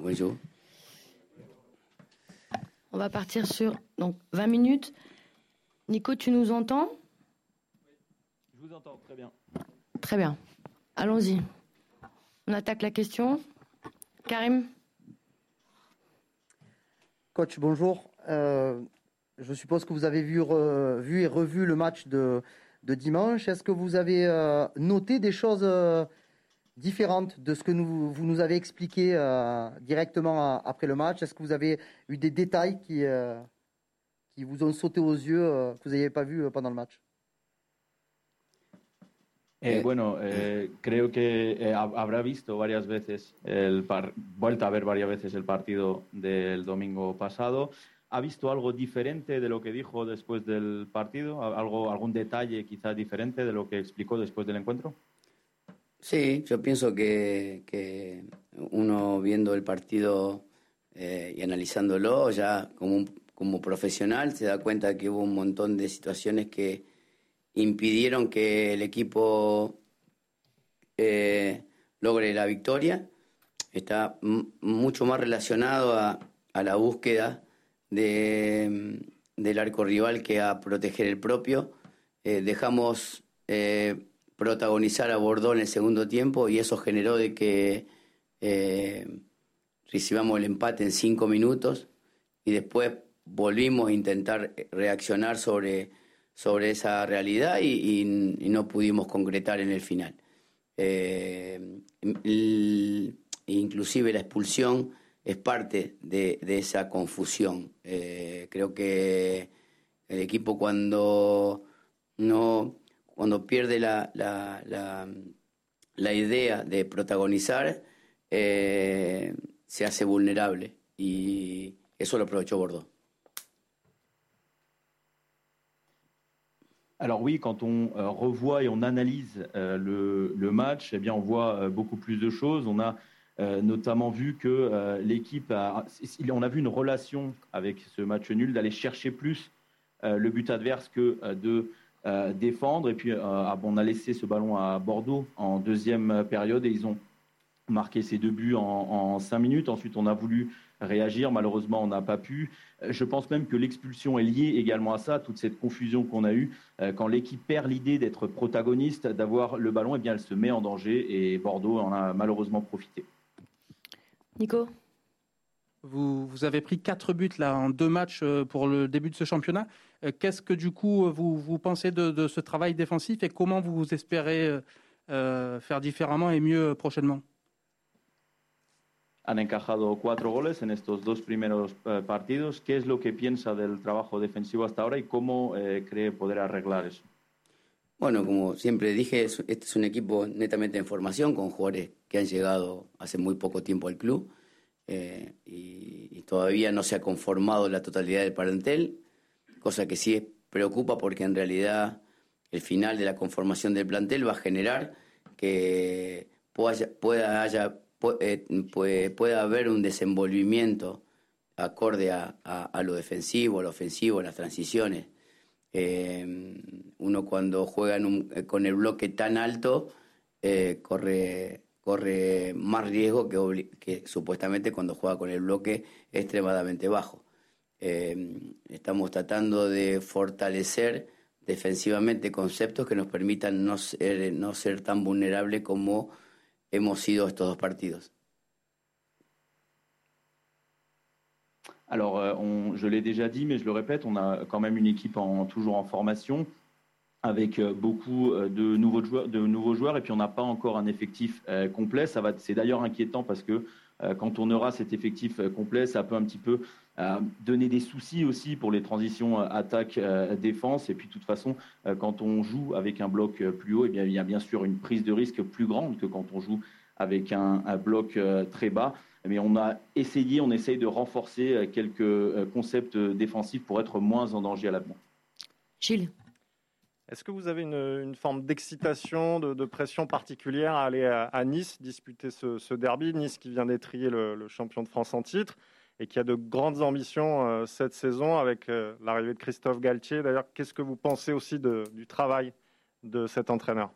bonjour. On va partir sur donc 20 minutes. Nico, tu nous entends? Je vous entends très bien. Très bien. Allons-y. On attaque la question. Karim? Coach, bonjour. Euh, je suppose que vous avez vu, vu et revu le match de, de dimanche. Est-ce que vous avez euh, noté des choses euh, différentes de ce que nous, vous nous avez expliqué directement après le match Est-ce que vous avez eu des détails qui, qui vous ont sauté aux yeux, que vous n'aviez pas vu pendant le match? Eh, bueno, eh, creo que eh, habrá visto varias veces, el par vuelta a ver varias veces el partido del domingo pasado. ¿Ha visto algo diferente de lo que dijo después del partido? ¿Algo, ¿Algún detalle quizá diferente de lo que explicó después del encuentro? Sí, yo pienso que, que uno viendo el partido eh, y analizándolo ya como, como profesional se da cuenta que hubo un montón de situaciones que impidieron que el equipo eh, logre la victoria. Está mucho más relacionado a, la búsqueda de, del arco rival que a proteger el propio. Eh, dejamos eh, protagonizar a Bordeaux en el segundo tiempo y eso generó de que recibamos el empate en cinco minutos y después volvimos a intentar reaccionar sobre sobre esa realidad y, no pudimos concretar en el final. Eh, inclusive la expulsión es parte de, esa confusión. Eh, creo que el equipo cuando no cuando pierde la, la, idea de protagonizar eh, se hace vulnerable y eso lo aprovechó Bordeaux. Alors oui, quand on euh, revoit et on analyse euh, le, match, eh on voit euh, beaucoup plus de choses. On a notamment vu que l'équipe a, on a vu une relation avec ce match nul d'aller chercher plus le but adverse que de défendre. Et puis ah, on a laissé ce ballon à Bordeaux en deuxième période et ils ont marqué ces deux buts en, en cinq minutes. Ensuite, on a voulu réagir. Malheureusement, on n'a pas pu. Euh, je pense même que l'expulsion est liée également à ça, toute cette confusion qu'on a eue. Euh, quand l'équipe perd l'idée d'être protagoniste, d'avoir le ballon, eh bien, elle se met en danger et Bordeaux en a malheureusement profité. Nico? Vous, vous, avez pris quatre buts là en deux matchs euh, pour le début de ce championnat. Qu'est-ce que du coup vous, vous pensez de, ce travail défensif et comment vous espérez faire différemment et mieux prochainement han encajado cuatro goles en estos dos primeros eh, partidos. ¿Qué es lo que piensa del trabajo defensivo hasta ahora y cómo eh, cree poder arreglar eso? Bueno, como siempre dije, este es un equipo netamente en formación, con jugadores que han llegado hace muy poco tiempo al club eh, y, todavía no se ha conformado la totalidad del parentel, cosa que sí preocupa porque en realidad el final de la conformación del plantel va a generar que pueda, pueda haya eh, puede, haber un desenvolvimiento acorde a, lo defensivo, a lo ofensivo, a las transiciones. Eh, uno cuando juega eh, con el bloque tan alto corre, corre más riesgo que, que, supuestamente cuando juega con el bloque extremadamente bajo. Estamos tratando de fortalecer defensivamente conceptos que nos permitan no ser, no ser tan vulnerables como hemos sido estos dos partidos Alors, euh, je l'ai déjà dit, mais je le répète, on a quand même une équipe en, toujours en formation avec euh, beaucoup euh, de nouveaux joueurs, de nouveaux joueurs et puis on n'a pas encore un effectif complet. C'est d'ailleurs inquiétant parce que quand on aura cet effectif complet, ça peut un petit peu donner des soucis aussi pour les transitions attaque-défense. Et puis, de toute façon, quand on joue avec un bloc plus haut, eh il y a bien sûr une prise de risque plus grande que quand on joue avec un, bloc très bas. Mais on a essayé, on essaye de renforcer quelques concepts défensifs pour être moins en danger à l'avenir. Gilles est-ce que vous avez une, forme d'excitation, de, pression particulière à aller à, Nice disputer ce, derby? Nice qui vient d'étrier le, champion de France en titre et qui a de grandes ambitions euh, cette saison avec euh, l'arrivée de Christophe Galtier. D'ailleurs, qu'est-ce que vous pensez aussi du travail de cet entraîneur?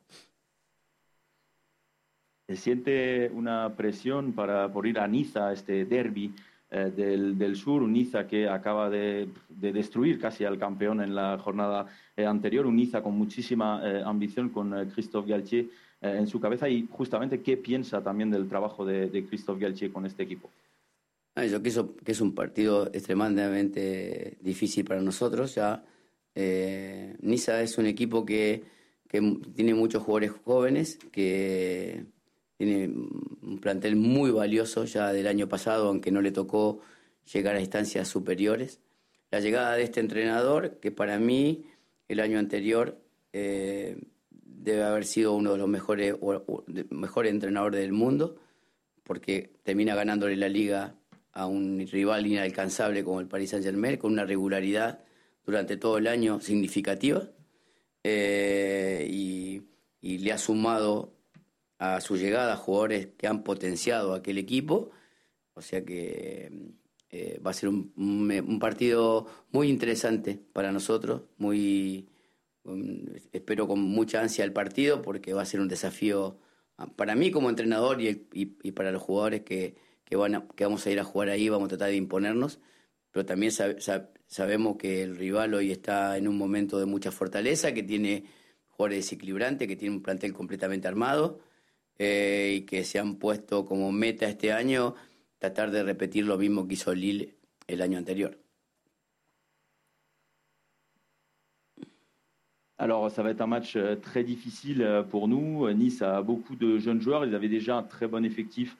¿Siente una presión para, por ir a Niza, este derby eh, del, del, sur, un que acaba de, de, destruir casi al campeón en la jornada eh, anterior, un con muchísima eh, ambición, con eh, Christophe Galtier eh, en su cabeza y justamente qué piensa también del trabajo de, de Christophe Galtier con este equipo. Ah, yo pienso que es un partido extremadamente difícil para nosotros. Ya Niza es un equipo que, que, tiene muchos jugadores jóvenes, que tiene un plantel muy valioso ya del año pasado, aunque no le tocó llegar a instancias superiores. La llegada de este entrenador, que para mí el año anterior eh, debe haber sido uno de los mejores, o, mejores entrenadores del mundo, porque termina ganándole la liga a un rival inalcanzable como el Paris Saint-Germain, con una regularidad durante todo el año significativa, eh, y, le ha sumado a su llegada jugadores que han potenciado aquel equipo, o sea que eh, va a ser un, partido muy interesante para nosotros, muy espero con mucha ansia el partido porque va a ser un desafío para mí como entrenador y, y, y para los jugadores que, que, van a, que, vamos a ir a jugar ahí, vamos a tratar de imponernos, pero también sab, sab, sabemos que el rival hoy está en un momento de mucha fortaleza, que tiene jugadores desequilibrantes, que tiene un plantel completamente armado eh, y que se han puesto como meta este año tratar de repetir lo mismo que hizo Lille el año anterior. Alors, ça va être un match euh, très difficile euh, pour nous. Nice a beaucoup de jeunes joueurs. Ils avaient déjà un très bon effectif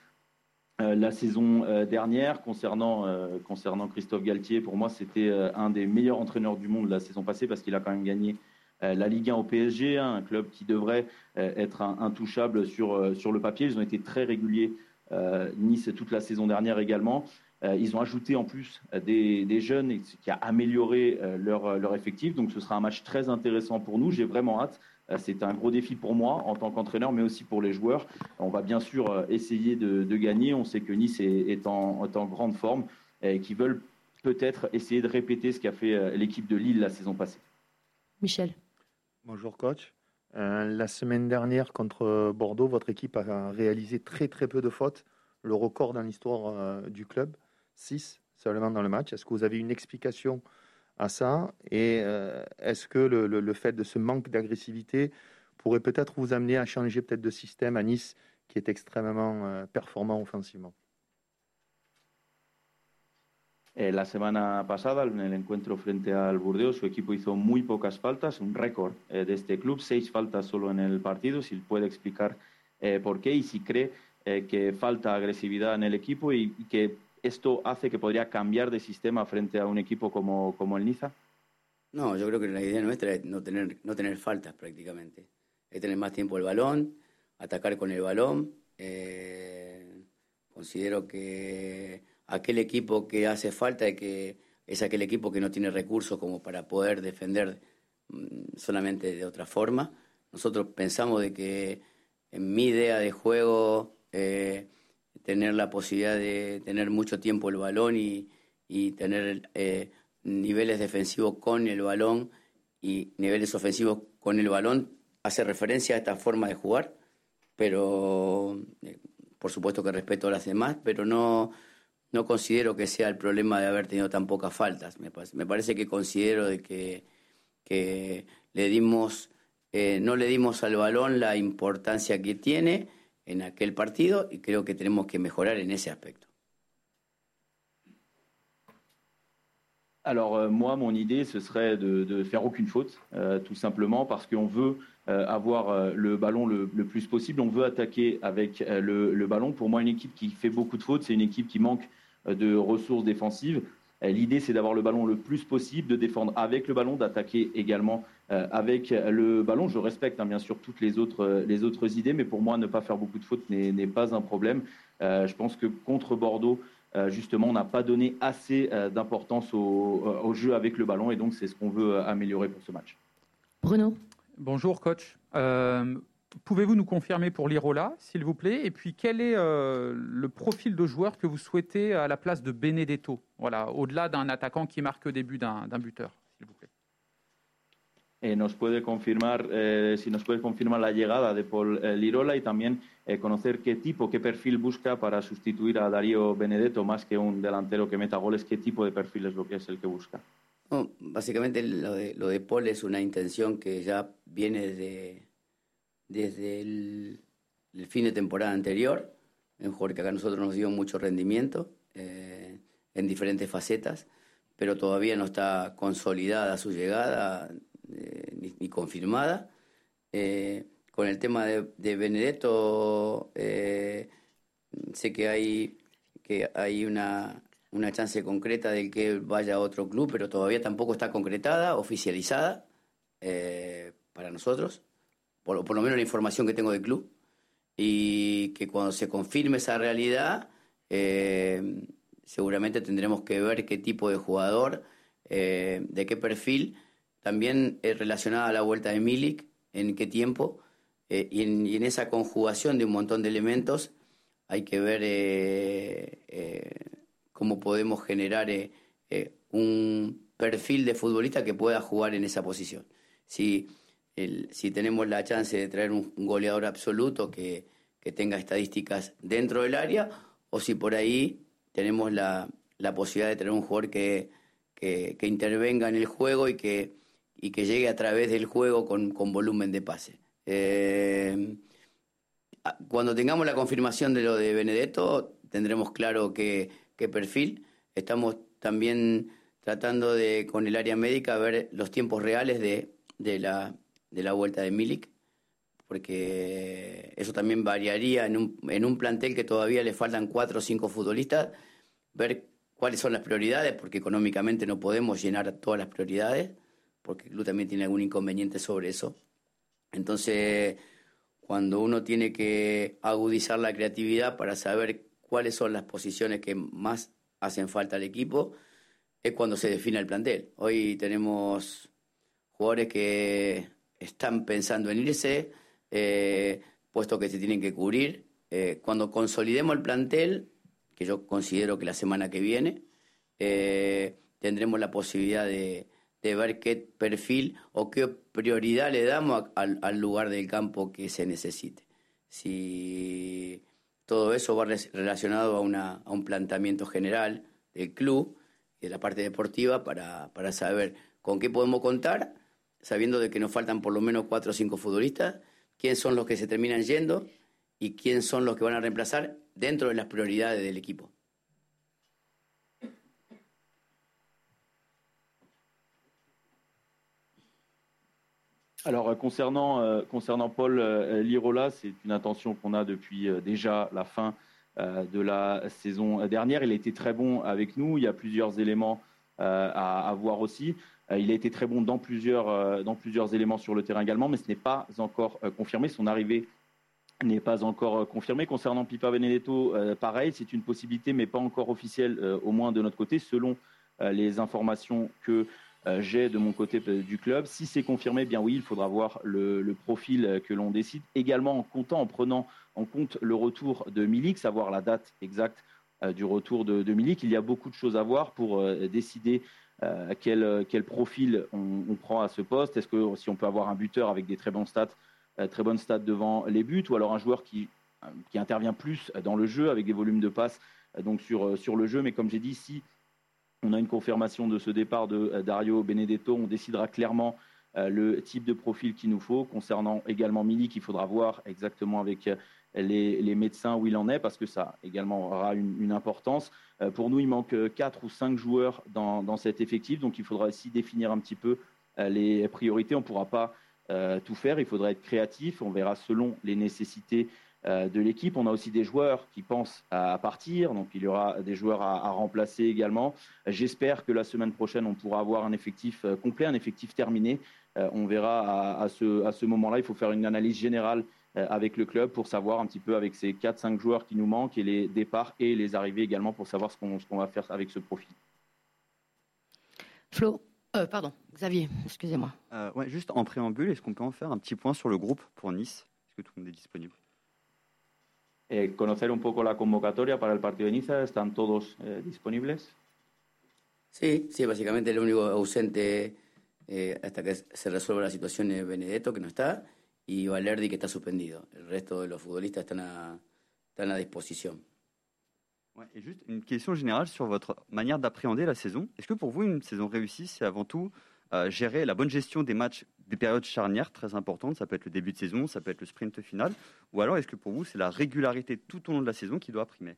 euh, la saison dernière. Concernant, concernant Christophe Galtier, pour moi, c'était un des meilleurs entraîneurs du monde la saison passée parce qu'il a quand même gagné la Ligue 1 au PSG, hein, un club qui devrait être intouchable sur, sur le papier. Ils ont été très réguliers, Nice, toute la saison dernière également. Euh, ils ont ajouté en plus euh, des, des, jeunes, qui a amélioré euh, leur, leur, effectif. Donc ce sera un match très intéressant pour nous. J'ai vraiment hâte. C'est un gros défi pour moi en tant qu'entraîneur, mais aussi pour les joueurs. On va bien sûr essayer de, gagner. On sait que Nice est, est, en, est en, grande forme et qu'ils veulent peut-être essayer de répéter ce qu'a fait l'équipe de Lille la saison passée. Michel. Bonjour coach. Euh, la semaine dernière contre Bordeaux, votre équipe a réalisé très très peu de fautes, le record dans l'histoire euh, du club. 6 seulement dans le match. Est-ce que vous avez une explication à ça? Et euh, est-ce que le, le, fait de ce manque d'agressivité pourrait peut-être vous amener à changer peut-être de système à Nice, qui est extrêmement performant offensivement? Eh, la semana pasada, en el encuentro frente al Burdeos, su equipo hizo muy pocas faltas, un récord eh, de este club, seis faltas solo en el partido. Si puede explicar eh, por qué y si cree eh, que falta agresividad en el equipo y, y que ¿Esto hace que podría cambiar de sistema frente a un equipo como, como el Niza? No, yo creo que la idea nuestra es no tener, no tener faltas prácticamente. Es tener más tiempo el balón, atacar con el balón. Eh, considero que aquel equipo que hace falta es, que es aquel equipo que no tiene recursos como para poder defender mm, solamente de otra forma. Nosotros pensamos de que en mi idea de juego eh, tener la posibilidad de tener mucho tiempo el balón y, y tener eh, niveles defensivos con el balón y niveles ofensivos con el balón hace referencia a esta forma de jugar, pero eh, por supuesto que respeto a las demás, pero no, no considero que sea el problema de haber tenido tan pocas faltas. Me, me parece que considero de que, que le dimos, eh, no le dimos al balón la importancia que tiene en aquel partido y creo que tenemos que mejorar en ese aspecto. Alors euh, moi, mon idée, ce serait de, de faire aucune faute, euh, tout simplement parce qu'on veut euh, avoir euh, le ballon le, le, plus possible, on veut attaquer avec euh, le, le, ballon. Pour moi, une équipe qui fait beaucoup de fautes, c'est une équipe qui manque de ressources défensives. L'idée, c'est d'avoir le ballon le plus possible, de défendre avec le ballon, d'attaquer également euh, avec le ballon. Je respecte hein, bien sûr toutes les autres, les autres idées, mais pour moi, ne pas faire beaucoup de fautes n'est pas un problème. Euh, je pense que contre Bordeaux, euh, justement, on n'a pas donné assez d'importance au, au, jeu avec le ballon, et donc c'est ce qu'on veut améliorer pour ce match. Bruno? Bonjour coach. Pouvez-vous nous confirmer pour l'Irola, s'il vous plaît? Et puis, quel est euh, le profil de joueur que vous souhaitez à la place de Benedetto? Voilà, au-delà d'un attaquant qui marque au début d'un buteur, s'il vous plaît. eh, nos puede confirmar, eh, si nos puede confirmar la llegada de Paul eh, Lirola y también conocer qué tipo, qué perfil busca para sustituir a Darío Benedetto más que un delantero que meta goles, qué tipo de perfil es lo que es el que busca. básicamente lo de, lo de Paul es una intención que ya viene desde, desde el, fin de temporada anterior, un jugador que acá a nosotros nos dio mucho rendimiento en diferentes facetas, pero todavía no está consolidada su llegada eh, ni, confirmada. Eh, con el tema de, Benedetto, eh, sé que hay, que hay una, una chance concreta de que vaya a otro club, pero todavía tampoco está concretada, oficializada para nosotros, por, por, lo menos la información que tengo del club, y que cuando se confirme esa realidad, seguramente tendremos que ver qué tipo de jugador, de qué perfil, también es relacionada a la vuelta de Milik, en qué tiempo, eh, y, en, esa conjugación de un montón de elementos hay que ver eh, eh, cómo podemos generar un perfil de futbolista que pueda jugar en esa posición. Si, si tenemos la chance de traer un, goleador absoluto que, tenga estadísticas dentro del área, o si por ahí tenemos la, posibilidad de tener un jugador que, que intervenga en el juego y que y que llegue a través del juego con, volumen de pase. Eh, cuando tengamos la confirmación de lo de Benedetto, tendremos claro qué, perfil. Estamos también tratando de, con el área médica, ver los tiempos reales de, la, de la vuelta de Milik, porque eso también variaría en un, en un plantel que todavía le faltan cuatro o cinco futbolistas, ver cuáles son las prioridades, porque económicamente no podemos llenar todas las prioridades porque el club también tiene algún inconveniente sobre eso. Entonces, cuando uno tiene que agudizar la creatividad para saber cuáles son las posiciones que más hacen falta al equipo, es cuando se define el plantel. Hoy tenemos jugadores que están pensando en irse, eh, puestos que se tienen que cubrir. Eh, cuando consolidemos el plantel, que yo considero que la semana que viene, eh, tendremos la posibilidad de, de ver qué perfil o qué prioridad le damos al, lugar del campo que se necesite. Si todo eso va relacionado a, una, a un planteamiento general del club y de la parte deportiva para, para saber con qué podemos contar, sabiendo de que nos faltan por lo menos cuatro o cinco futbolistas, quién son los que se terminan yendo y quién son los que van a reemplazar dentro de las prioridades del equipo. Alors euh, concernant, euh, concernant Paul euh, Lirola, c'est une intention qu'on a depuis déjà la fin de la saison dernière. Il a été très bon avec nous. Il y a plusieurs éléments à, voir aussi. Il a été très bon dans plusieurs, dans plusieurs éléments sur le terrain également, mais ce n'est pas encore confirmé. Son arrivée n'est pas encore confirmée. Concernant Pipa Benedetto, pareil, c'est une possibilité, mais pas encore officielle, au moins de notre côté, selon les informations que euh, j'ai de mon côté euh, du club. Si c'est confirmé, eh bien oui, il faudra voir le, profil euh, que l'on décide. Également en comptant, en prenant en compte le retour de Milik, savoir la date exacte du retour de, Milik. Il y a beaucoup de choses à voir pour décider quel, quel, profil on, prend à ce poste? Est-ce que si on peut avoir un buteur avec des très bons stats, très bonnes stats devant les buts, ou alors un joueur qui, qui intervient plus dans le jeu avec des volumes de passes donc sur, sur le jeu? Mais comme j'ai dit, si on a une confirmation de ce départ de euh, Dario Benedetto. On décidera clairement euh, le type de profil qu'il nous faut. Concernant également Milik, il faudra voir exactement avec euh, les, médecins où il en est, parce que ça également aura une, importance. pour nous, il manque quatre ou cinq joueurs dans, cet effectif, donc il faudra aussi définir un petit peu les priorités. On ne pourra pas tout faire, il faudra être créatif. On verra selon les nécessités euh, de l'équipe. On a aussi des joueurs qui pensent à partir, donc il y aura des joueurs à, remplacer également. J'espère que la semaine prochaine, on pourra avoir un effectif euh, complet, un effectif terminé. Euh, on verra à, ce, à ce moment-là. Il faut faire une analyse générale avec le club pour savoir un petit peu avec ces 4-5 joueurs qui nous manquent et les départs et les arrivées également pour savoir ce qu'on va faire avec ce profil. Flo, pardon, Xavier, excusez-moi. ouais, juste en préambule, est-ce qu'on peut en faire un petit point sur le groupe pour Nice? Est-ce que tout le monde est disponible? Eh, conocer un poco la convocatoria para el partido de Niza. ¿Están todos eh, disponibles? Sí, sí, básicamente el único ausente eh, hasta que se resuelva la situación de Benedetto, que no está, y Valerdi, que está suspendido. El resto de los futbolistas están a, están. Ouais, et juste une question générale sur votre manière d'appréhender la saison. Est-ce que pour vous, une saison réussie, c'est avant tout euh, gérer la bonne gestion des matchs, des périodes charnières très importantes? Ça peut être le début de saison, ça peut être le sprint final. Ou alors, est-ce que pour vous, c'est la régularité tout au long de la saison qui doit primer?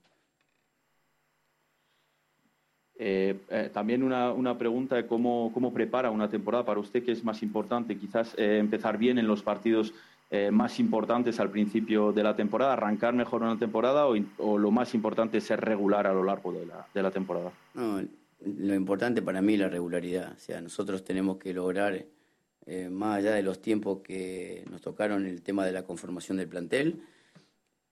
Eh, eh, también una, una pregunta de cómo, cómo prepara una temporada para usted, que es más importante, quizás eh, empezar bien en los partidos más importantes al principio de la temporada, arrancar mejor una temporada o, lo más importante es ser regular a lo largo de la, de la temporada? No, lo importante para mí es la regularidad. O sea, nosotros tenemos que lograr, más allá de los tiempos que nos tocaron el tema de la conformación del plantel,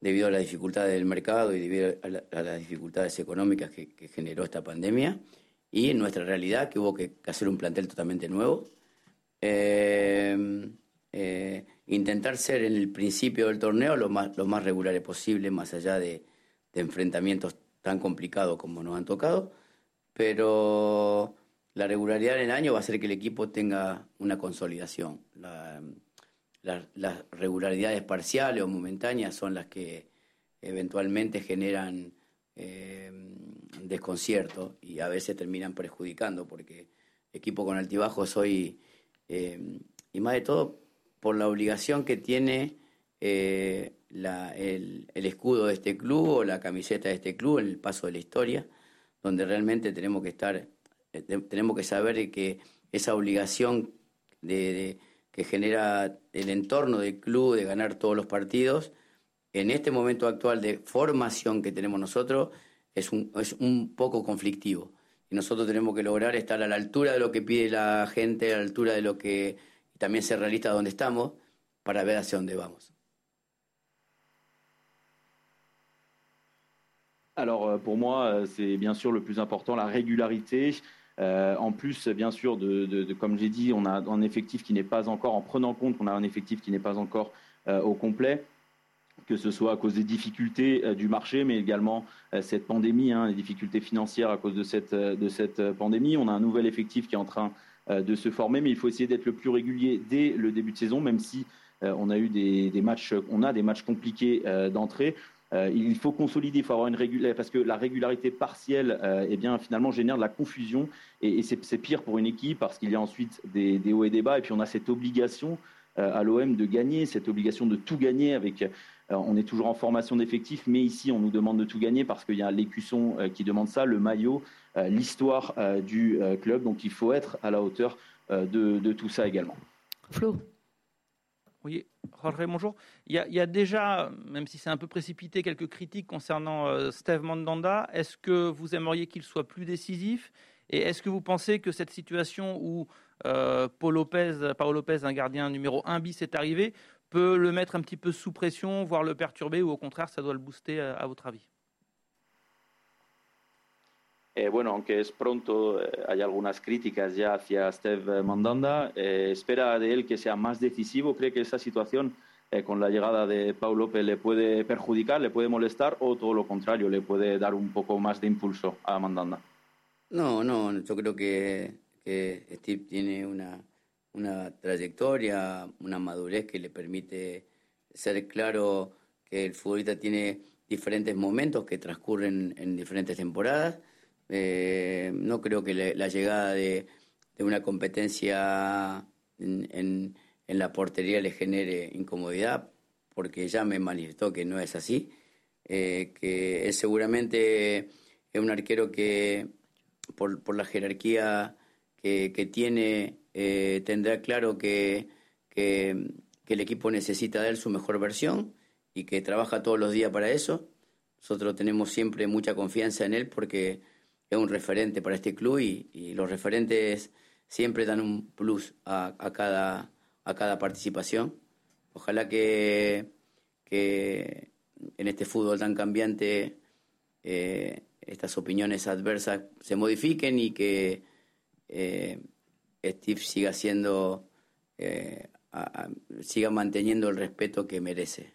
debido a las dificultades del mercado y debido a, la, a las dificultades económicas que, generó esta pandemia, y en nuestra realidad que hubo que, hacer un plantel totalmente nuevo. Eh, eh, intentar ser en el principio del torneo lo más, lo más regulares posible, más allá de, enfrentamientos tan complicados como nos han tocado, pero la regularidad en el año va a hacer que el equipo tenga una consolidación. La, las regularidades parciales o momentáneas son las que eventualmente generan eh, desconcierto y a veces terminan perjudicando porque equipo con altibajos hoy, eh, y más de todo por la obligación que tiene eh, la, el, el, escudo de este club o la camiseta de este club en el paso de la historia, donde realmente tenemos que estar, eh, tenemos que saber que esa obligación de que genera el entorno del club de ganar todos los partidos, en este momento actual de formación que tenemos nosotros, es un, es un poco conflictivo. Y nosotros tenemos que lograr estar a la altura de lo que pide la gente, a la altura de lo que también ser realista donde estamos, para ver hacia dónde vamos. Alors pour moi, c'est bien sûr le plus important, la régularité. Euh, en plus, bien sûr, comme j'ai dit, on a un effectif qui n'est pas encore, en prenant compte qu'on a un effectif qui n'est pas encore euh, au complet, que ce soit à cause des difficultés euh, du marché, mais également cette pandémie, hein, les difficultés financières à cause de cette, pandémie. On a un nouvel effectif qui est en train de se former, mais il faut essayer d'être le plus régulier dès le début de saison, même si on a eu des, matchs, on a des matchs compliqués d'entrée. Euh, il faut consolider, il faut avoir une régularité, parce que la régularité partielle, euh, eh bien, finalement, génère de la confusion, et, c'est pire pour une équipe, parce qu'il y a ensuite des, hauts et des bas, et puis on a cette obligation euh, à l'OM de gagner, cette obligation de tout gagner avec... on est toujours en formation d'effectifs, mais ici, on nous demande de tout gagner parce qu'il y a l'écusson qui demande ça, le maillot, l'histoire du club, donc il faut être à la hauteur de, de tout ça également. Flo? Oui, Jorge, bonjour. Il y, a, déjà, même si c'est un peu précipité, quelques critiques concernant euh, Steve Mandanda. Est-ce que vous aimeriez qu'il soit plus décisif? Et est-ce que vous pensez que cette situation où euh, Paul Lopez, Paolo Lopez, un gardien numéro 1 bis, est arrivé, peut le mettre un petit peu sous pression, voire le perturber, ou au contraire, ça doit le booster, à, à votre avis? Eh, bueno, aunque es pronto, eh, hay algunas críticas ya hacia Steve Mandanda. Eh, espera de él que sea más decisivo. ¿Cree que esa situación eh, con la llegada de Paul López le puede perjudicar, le puede molestar o todo lo contrario, le puede dar un poco más de impulso a Mandanda? No, no, yo creo que, que Steve tiene una, una trayectoria, una madurez que le permite ser claro que el futbolista tiene diferentes momentos que transcurren en diferentes temporadas eh, no creo que le, la llegada de, de, una competencia en, en, en, la portería le genere incomodidad, porque ya me manifestó que no es así, eh, que él seguramente es un arquero que por, por la jerarquía que, que tiene eh, tendrá claro que, que, que el equipo necesita de él su mejor versión y que trabaja todos los días para eso. Nosotros tenemos siempre mucha confianza en él porque un referente para este club y, los referentes siempre dan un plus a, cada, a cada participación. Ojalá que, que en este fútbol tan cambiante eh, estas opiniones adversas se modifiquen y que eh, Steve siga siendo, eh, siga manteniendo el respeto que merece.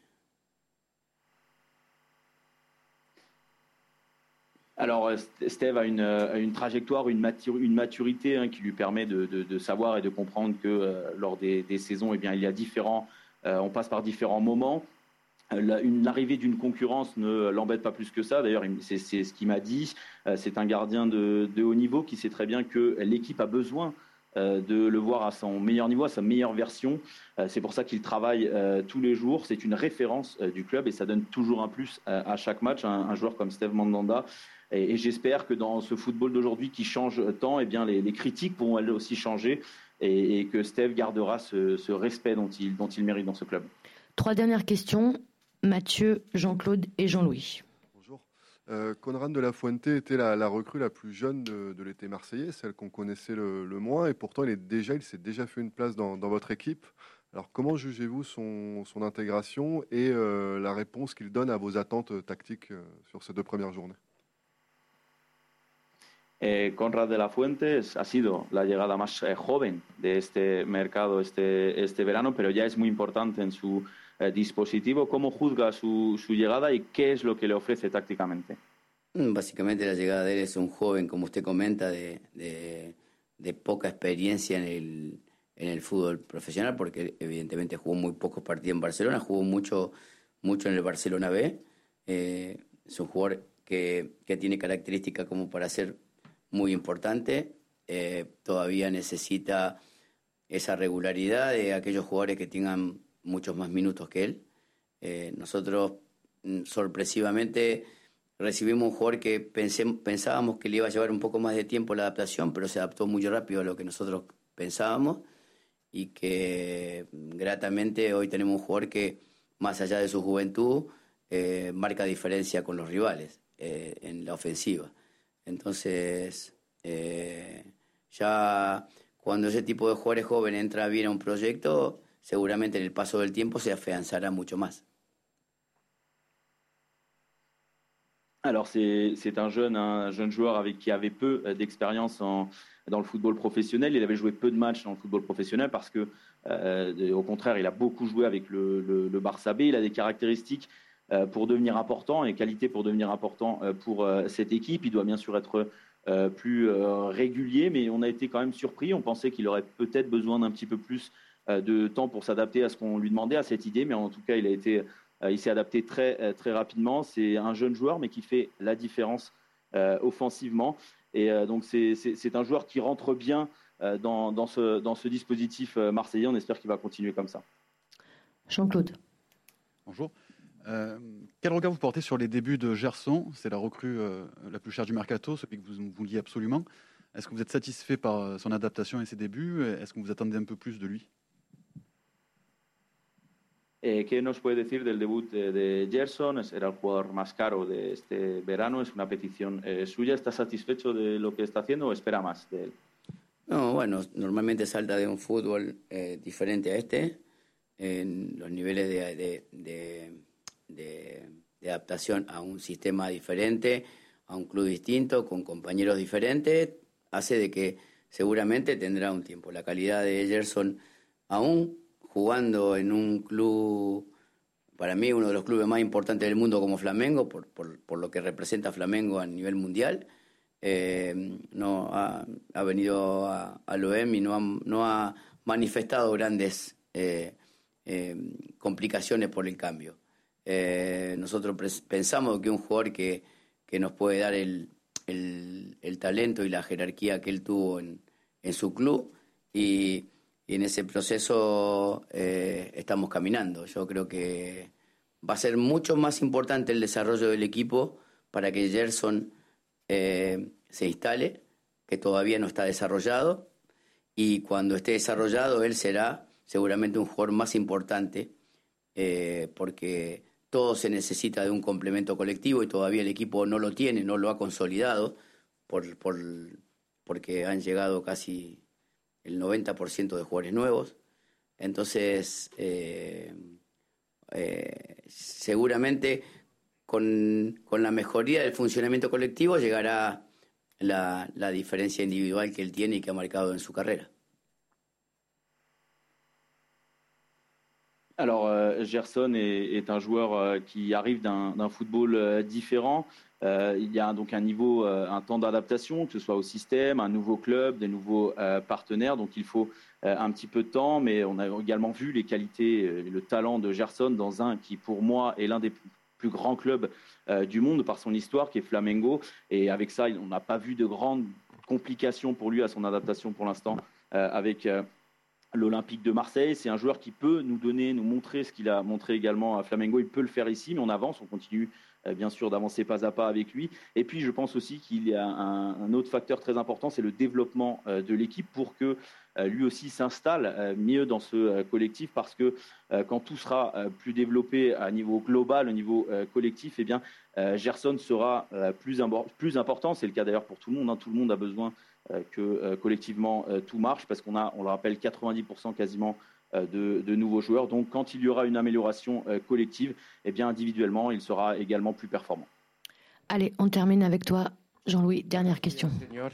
Alors, Steve a une, une trajectoire, une, maturité hein, qui lui permet de, savoir et de comprendre que lors des, saisons, eh bien, il y a différents, on passe par différents moments. L'arrivée d'une concurrence ne l'embête pas plus que ça. D'ailleurs, c'est ce qu'il m'a dit. C'est un gardien de, haut niveau qui sait très bien que l'équipe a besoin euh, de le voir à son meilleur niveau, à sa meilleure version. Euh, c'est pour ça qu'il travaille euh, tous les jours. C'est une référence du club et ça donne toujours un plus à chaque match. Un, joueur comme Steve Mandanda. Et, j'espère que dans ce football d'aujourd'hui qui change tant, eh bien les, critiques pourront elles aussi changer et, que Steve gardera ce, respect dont il, dont il mérite dans ce club. Trois dernières questions. Mathieu, Jean-Claude et Jean-Louis. Euh, Conrad de la Fuente était la, recrue la plus jeune de, l'été marseillais, celle qu'on connaissait le, moins, et pourtant il est déjà, il s'est déjà fait une place dans, votre équipe. Alors comment jugez-vous son, intégration et euh, la réponse qu'il donne à vos attentes tactiques euh, sur ces deux premières journées? Eh, Conrad de la Fuente ha sido la llegada más eh, joven de este mercado este, este verano, pero ya es muy importante en su Eh, dispositivo. ¿Cómo juzga su, su, llegada y qué es lo que le ofrece tácticamente? Mm, básicamente la llegada de él es un joven, como usted comenta, de, de, poca experiencia en el, en el fútbol profesional, porque evidentemente jugó muy pocos partidos en Barcelona, jugó mucho, mucho en el Barcelona B. Eh, es un jugador que, que, tiene características como para ser muy importante. Eh, todavía necesita esa regularidad de aquellos jugadores que tengan muchos más minutos que él. Eh, nosotros mm, sorpresivamente recibimos un jugador que pensábamos que le iba a llevar un poco más de tiempo la adaptación, pero se adaptó muy rápido a lo que nosotros pensábamos y que mm, gratamente hoy tenemos un jugador que, más allá de su juventud, eh, marca diferencia con los rivales en la ofensiva. Entonces, ya cuando ese tipo de jugadores jóvenes entra bien a un proyecto, seguramente en el paso del tiempo se afianzará mucho más. Alors c'est un jeune, un jeune joueur avec qui avait peu euh, d'expérience dans le football professionnel. Il avait joué peu de matchs dans le football professionnel parce que, euh, au contraire, il a beaucoup joué avec le, le, Barça B. Il a des caractéristiques pour devenir important et qualités pour devenir important pour cette équipe. Il doit bien sûr être plus régulier, mais on a été quand même surpris. On pensait qu'il aurait peut-être besoin d'un petit peu plus euh, de temps pour s'adapter à ce qu'on lui demandait, à cette idée, mais en tout cas, il a été, euh, il s'est adapté très, euh, très rapidement. C'est un jeune joueur, mais qui fait la différence offensivement. Et donc, c'est un joueur qui rentre bien dans, dans, ce, dans ce dispositif marseillais. On espère qu'il va continuer comme ça. Jean-Claude. Bonjour. Quel regard vous portez sur les débuts de Gerson? C'est la recrue la plus chère du mercato, celui que vous vouliez absolument. Est-ce que vous êtes satisfait par son adaptation et ses débuts? Est-ce que vous attendez un peu plus de lui? Eh, ¿Qué nos puede decir del debut de, Gerson? Era el jugador más caro de este verano, es una petición eh, suya. ¿Está satisfecho de lo que está haciendo o espera más de él? No, bueno, normalmente salta de un fútbol eh, diferente a este, en los niveles de, de, adaptación a un sistema diferente, a un club distinto, con compañeros diferentes, hace de que seguramente tendrá un tiempo. La calidad de Gerson aún jugando en un club, para mí uno de los clubes más importantes del mundo como Flamengo, por, por, lo que representa Flamengo a nivel mundial. Eh, no ha, venido a, al OEM y no ha, no ha manifestado grandes eh, eh, complicaciones por el cambio. Nosotros pensamos que un jugador que, que nos puede dar el, el, talento y la jerarquía que él tuvo en, en su club y y en ese proceso eh, estamos caminando. Yo creo que va a ser mucho más importante el desarrollo del equipo para que Gerson eh, se instale, que todavía no está desarrollado, y cuando esté desarrollado él será seguramente un jugador más importante, eh, porque todo se necesita de un complemento colectivo y todavía el equipo no lo tiene, no lo ha consolidado, por, por, porque han llegado casi el 90% de jugadores nuevos. Entonces, eh, eh, seguramente con, con, la mejoría del funcionamiento colectivo llegará la, la diferencia individual que él tiene y que ha marcado en su carrera. Alors, euh, Gerson est, un joueur euh, qui arrive d'un football euh, différent. il y a donc un niveau, un temps d'adaptation, que ce soit au système, un nouveau club, des nouveaux partenaires. Donc, il faut un petit peu de temps, mais on a également vu les qualités et le talent de Gerson dans un qui, pour moi, est l'un des plus grands clubs du monde par son histoire, qui est Flamengo. Et avec ça, on n'a pas vu de grandes complications pour lui à son adaptation pour l'instant avec l'Olympique de Marseille. C'est un joueur qui peut nous donner, nous montrer ce qu'il a montré également à Flamengo. Il peut le faire ici, mais on avance, on continue euh, bien sûr d'avancer pas à pas avec lui. Et puis je pense aussi qu'il y a un, autre facteur très important, c'est le développement euh, de l'équipe pour que euh, lui aussi s'installe mieux dans ce collectif parce que quand tout sera plus développé à niveau global, au niveau collectif, eh bien Gerson sera plus, plus important. C'est le cas d'ailleurs pour tout le monde. Hein. Tout le monde a besoin que euh, collectivement euh, tout marche parce qu'on a, on le rappelle, 90% quasiment de, de, nouveaux joueurs. Donc quand il y aura une amélioration collective, eh bien individuellement, il sera également plus performant. Allez, on termine avec toi, Jean-Louis. Dernière question. Señor.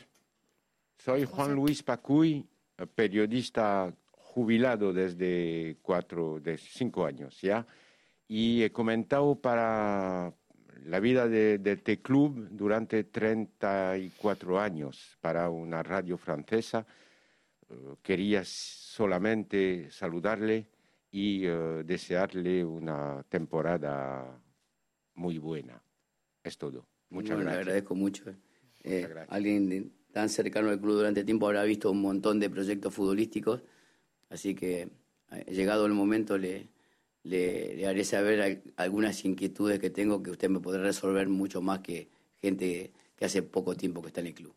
Soy Juan Luis Pacuy, periodista jubilado desde cuatro, de cinco años ya, y he comentado para la vida de, de este club durante 34 años para una radio francesa. Uh, quería solamente saludarle y uh, desearle una temporada muy buena. Es todo. Muchas bueno, gracias. Le agradezco mucho. Eh. Eh, alguien tan cercano al club durante tiempo habrá visto un montón de proyectos futbolísticos, así que eh, llegado el momento le, le, le, haré saber algunas inquietudes que tengo que usted me podrá resolver mucho más que gente que hace poco tiempo que está en el club.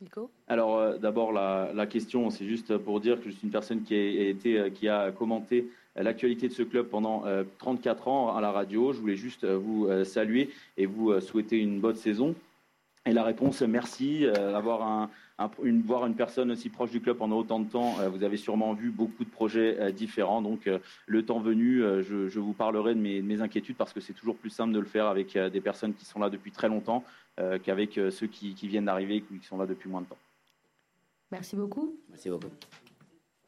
Nico? Alors euh, d'abord la, la, question, c'est juste pour dire que je suis une personne qui a, été, euh, qui a commenté l'actualité de ce club pendant euh, 34 ans à la radio. Je voulais juste euh, vous euh, saluer et vous souhaiter une bonne saison. Et la réponse, merci. Euh, avoir un, un, une, voir une personne aussi proche du club pendant autant de temps, euh, vous avez sûrement vu beaucoup de projets euh, différents. Donc, euh, le temps venu, euh, je, je, vous parlerai de mes, de mes inquiétudes parce que c'est toujours plus simple de le faire avec euh, des personnes qui sont là depuis très longtemps qu'avec ceux qui, qui viennent d'arriver et qui sont là depuis moins de temps. Merci beaucoup. Merci beaucoup.